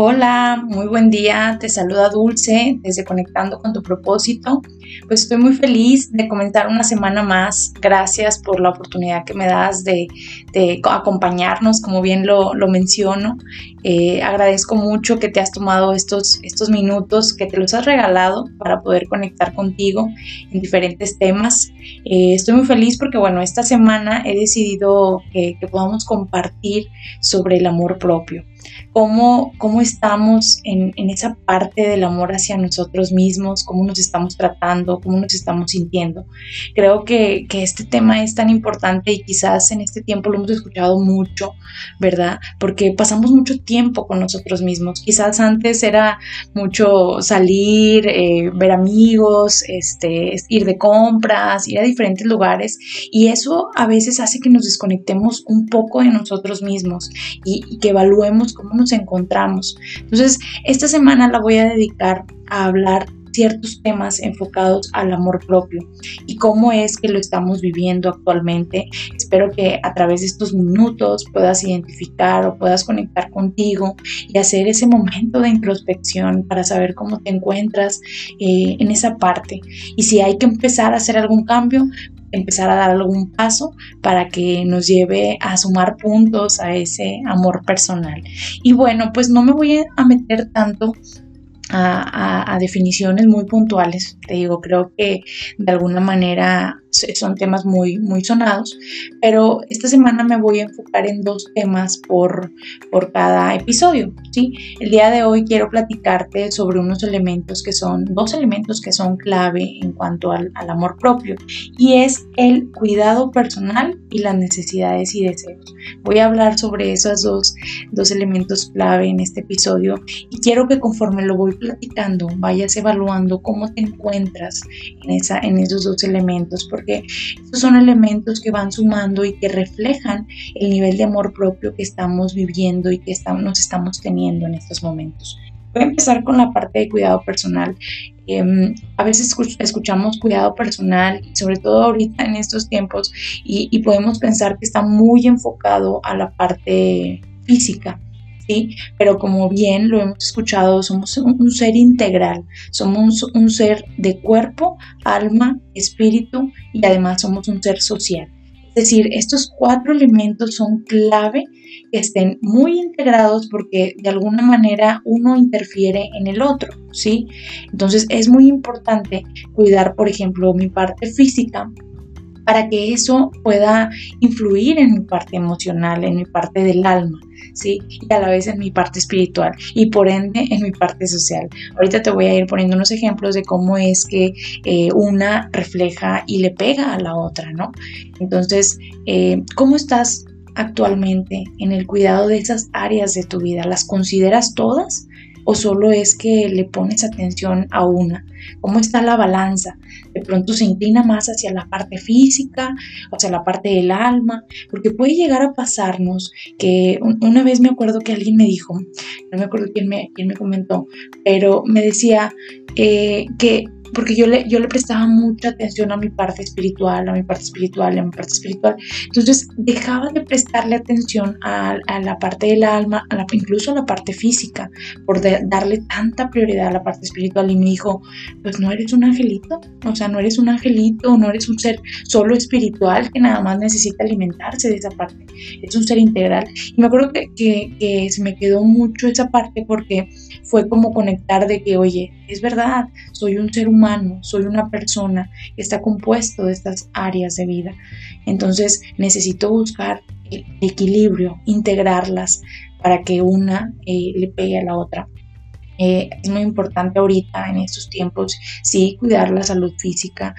Hola, muy buen día. Te saluda Dulce desde Conectando con tu propósito. Pues estoy muy feliz de comenzar una semana más. Gracias por la oportunidad que me das de, acompañarnos, como bien lo, menciono. Eh, agradezco mucho que te has tomado estos, minutos, que te los has regalado para poder conectar contigo en diferentes temas. Eh, estoy muy feliz porque, bueno, esta semana he decidido que, que podamos compartir sobre el amor propio cómo, cómo estamos en, esa parte del amor hacia nosotros mismos, cómo nos estamos tratando, cómo nos estamos sintiendo. Creo que, este tema es tan importante y quizás en este tiempo lo hemos escuchado mucho, ¿verdad? Porque pasamos mucho tiempo con nosotros mismos. Quizás antes era mucho salir, eh, ver amigos, este, ir de compras, ir a diferentes lugares y eso a veces hace que nos desconectemos un poco de nosotros mismos y, y que evaluemos cómo nos encontramos. Entonces, esta semana la voy a dedicar a hablar ciertos temas enfocados al amor propio y cómo es que lo estamos viviendo actualmente. Espero que a través de estos minutos puedas identificar o puedas conectar contigo y hacer ese momento de introspección para saber cómo te encuentras eh, en esa parte. Y si hay que empezar a hacer algún cambio, empezar a dar algún paso para que nos lleve a sumar puntos a ese amor personal. Y bueno, pues no me voy a meter tanto a, definiciones muy puntuales. Te digo, creo que de alguna manera son temas muy, muy sonados, pero esta semana me voy a enfocar en dos temas por, por cada episodio. ¿sí? El día de hoy quiero platicarte sobre unos elementos que son, dos elementos que son clave en cuanto al, al amor propio, y es el cuidado personal y las necesidades y deseos. Voy a hablar sobre esos dos, dos elementos clave en este episodio y quiero que conforme lo voy platicando vayas evaluando cómo te encuentras en, esa, en esos dos elementos, porque estos son elementos que van sumando y que reflejan el nivel de amor propio que estamos viviendo y que estamos, nos estamos teniendo en estos momentos. Voy a empezar con la parte de cuidado personal. Em, a veces escuchamos cuidado personal, sobre todo ahorita en estos tiempos, y, y podemos pensar que está muy enfocado a la parte física. ¿Sí? Pero como bien lo hemos escuchado, somos un, ser integral, somos un, ser de cuerpo, alma, espíritu y además somos un ser social. Es decir, estos cuatro elementos son clave que estén muy integrados porque de alguna manera uno interfiere en el otro, ¿sí? Entonces es muy importante cuidar, por ejemplo, mi parte física para que eso pueda influir en mi parte emocional, en mi parte del alma. ¿sí? Y a la vez en mi parte espiritual y por ende en mi parte social. Ahorita te voy a ir poniendo unos ejemplos de cómo es que eh, una refleja y le pega a la otra, ¿no? Entonces, eh, ¿cómo estás actualmente en el cuidado de esas áreas de tu vida? ¿Las consideras todas? ¿O solo es que le pones atención a una? ¿Cómo está la balanza? De pronto se inclina más hacia la parte física, hacia la parte del alma, porque puede llegar a pasarnos que una vez me acuerdo que alguien me dijo, no me acuerdo quién me, quién me comentó, pero me decía eh, que porque yo le, yo le prestaba mucha atención a mi parte espiritual, a mi parte espiritual, a mi parte espiritual. Entonces dejaba de prestarle atención a, la parte del alma, a la, incluso a la parte física, por darle tanta prioridad a la parte espiritual. Y me dijo, pues no eres un angelito, o sea, no eres un angelito, no eres un ser solo espiritual que nada más necesita alimentarse de esa parte, es un ser integral. Y me acuerdo que, que, que se me quedó mucho esa parte porque fue como conectar de que, oye, es verdad, soy un ser humano, soy una persona está compuesto de estas áreas de vida. Entonces necesito buscar el equilibrio, integrarlas para que una eh, le pegue a la otra. Eh, es muy importante ahorita en estos tiempos, sí, cuidar la salud física,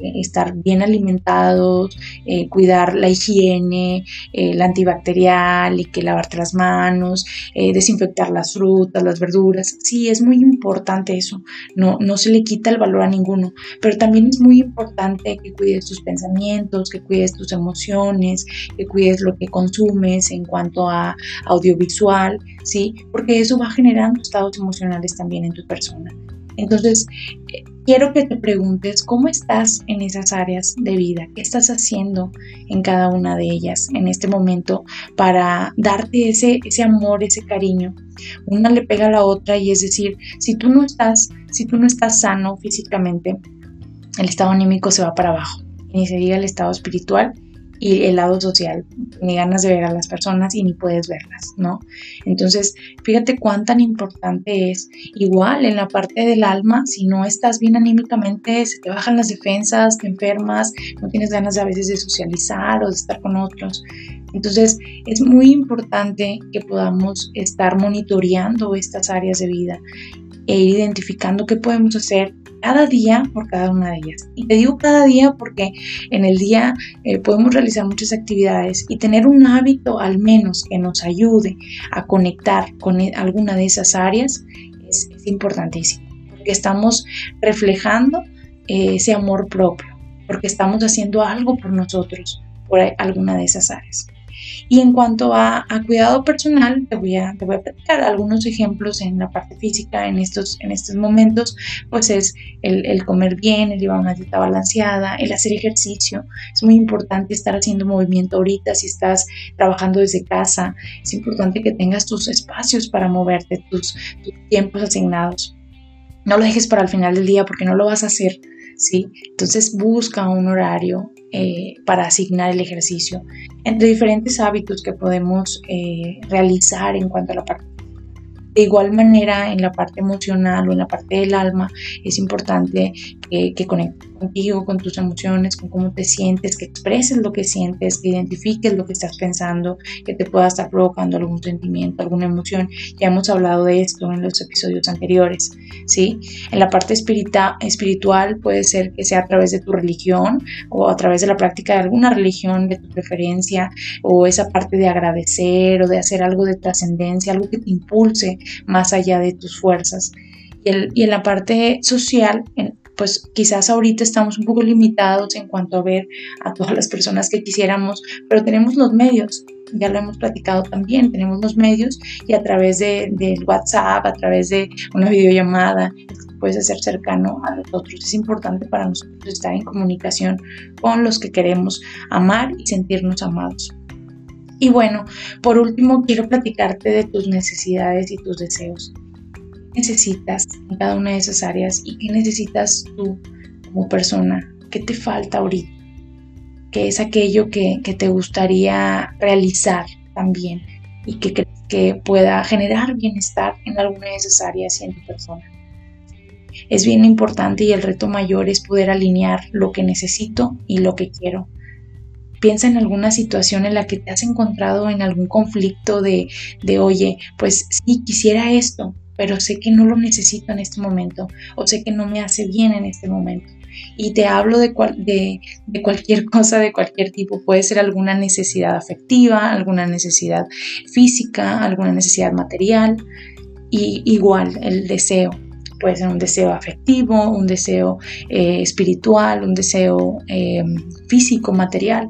estar bien alimentados, eh, cuidar la higiene, el la antibacterial y que lavarte las manos, eh, desinfectar las frutas, las verduras. Sí, es muy importante eso. No, no se le quita el valor a ninguno, pero también es muy importante que cuides tus pensamientos, que cuides tus emociones, que cuides lo que consumes en cuanto a audiovisual, ¿sí? Porque eso va generando estados emocionales también en tu persona. Entonces, quiero que te preguntes cómo estás en esas áreas de vida, qué estás haciendo en cada una de ellas en este momento para darte ese, ese amor, ese cariño. Una le pega a la otra y es decir, si tú no estás, si tú no estás sano físicamente, el estado anímico se va para abajo. Ni se diga el estado espiritual y el lado social, ni ganas de ver a las personas y ni puedes verlas, ¿no? Entonces, fíjate cuán tan importante es. Igual en la parte del alma, si no estás bien anímicamente, se te bajan las defensas, te enfermas, no tienes ganas a veces de socializar o de estar con otros. Entonces, es muy importante que podamos estar monitoreando estas áreas de vida e ir identificando qué podemos hacer cada día por cada una de ellas. Y te digo cada día porque en el día eh, podemos realizar muchas actividades y tener un hábito al menos que nos ayude a conectar con e, alguna de esas áreas es, importantísimo. Porque estamos reflejando eh, ese amor propio, porque estamos haciendo algo por nosotros, por alguna de esas áreas. Y en cuanto a, cuidado personal, te voy, a, te voy a platicar algunos ejemplos en la parte física en estos, en estos momentos, pues es el, comer bien, el llevar una dieta balanceada, el hacer ejercicio. Es muy importante estar haciendo movimiento ahorita si estás trabajando desde casa. Es importante que tengas tus espacios para moverte, tus, tus tiempos asignados. No lo dejes para el final del día porque no lo vas a hacer Entonces busca un horario eh, para asignar el ejercicio entre diferentes hábitos que podemos eh, realizar en cuanto a la parte. De igual manera, en la parte emocional o en la parte del alma, es importante que, que conectes contigo, con tus emociones, con cómo te sientes, que expreses lo que sientes, que identifiques lo que estás pensando, que te pueda estar provocando algún sentimiento, alguna emoción. Ya hemos hablado de esto en los episodios anteriores, ¿sí? En la parte espiritual puede ser que sea a través de tu religión o a través de la práctica de alguna religión de tu preferencia o esa parte de agradecer o de hacer algo de trascendencia, algo que te impulse más allá de tus fuerzas. Y, en la parte social, pues quizás ahorita estamos un poco limitados en cuanto a ver a todas las personas que quisiéramos, pero tenemos los medios, ya lo hemos platicado también, tenemos los medios y a través de, del WhatsApp, a través de una videollamada, puedes hacer cercano a nosotros. Es importante para nosotros estar en comunicación con los que queremos amar y sentirnos amados. Y bueno, por último, quiero platicarte de tus necesidades y tus deseos. ¿Qué necesitas en cada una de esas áreas y qué necesitas tú como persona? ¿Qué te falta ahorita? ¿Qué es aquello que, te gustaría realizar también y que crees que pueda generar bienestar en alguna de esas áreas y en tu persona? Es bien importante y el reto mayor es poder alinear lo que necesito y lo que quiero Piensa en alguna situación en la que te has encontrado en algún conflicto de, de, oye, pues sí, quisiera esto, pero sé que no lo necesito en este momento o sé que no me hace bien en este momento. Y te hablo de, de, de, cualquier cosa, de cualquier tipo. Puede ser alguna necesidad afectiva, alguna necesidad física, alguna necesidad material. Y igual el deseo. Puede ser un deseo afectivo, un deseo eh, espiritual, un deseo eh, físico, material.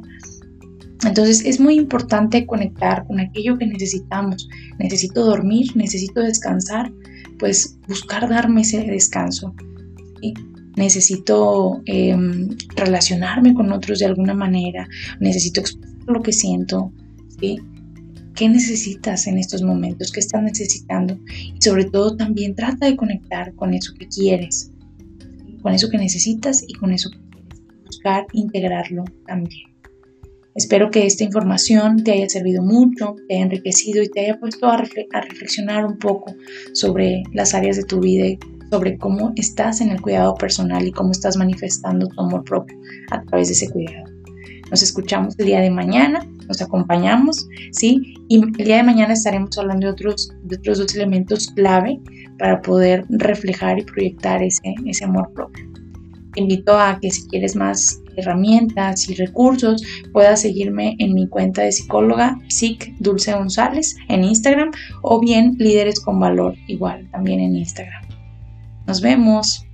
Entonces es muy importante conectar con aquello que necesitamos. Necesito dormir, necesito descansar, pues buscar darme ese descanso. Necesito em, relacionarme con otros de alguna manera, necesito expresar lo que siento. ¿Qué necesitas en estos momentos? ¿Qué estás necesitando? Y sobre todo también trata de conectar con eso que quieres, con eso que necesitas y con eso que quieres. Buscar integrarlo también. Espero que esta información te haya servido mucho, te haya enriquecido y te haya puesto a, reflexionar un poco sobre las áreas de tu vida y sobre cómo estás en el cuidado personal y cómo estás manifestando tu amor propio a través de ese cuidado. Nos escuchamos el día de mañana, nos acompañamos, ¿sí? Y el día de mañana estaremos hablando de otros, de otros dos elementos clave para poder reflejar y proyectar ese, ese amor propio. Invito a que si quieres más herramientas y recursos, puedas seguirme en mi cuenta de psicóloga Psic Dulce González en Instagram o bien Líderes con Valor igual también en Instagram. Nos vemos.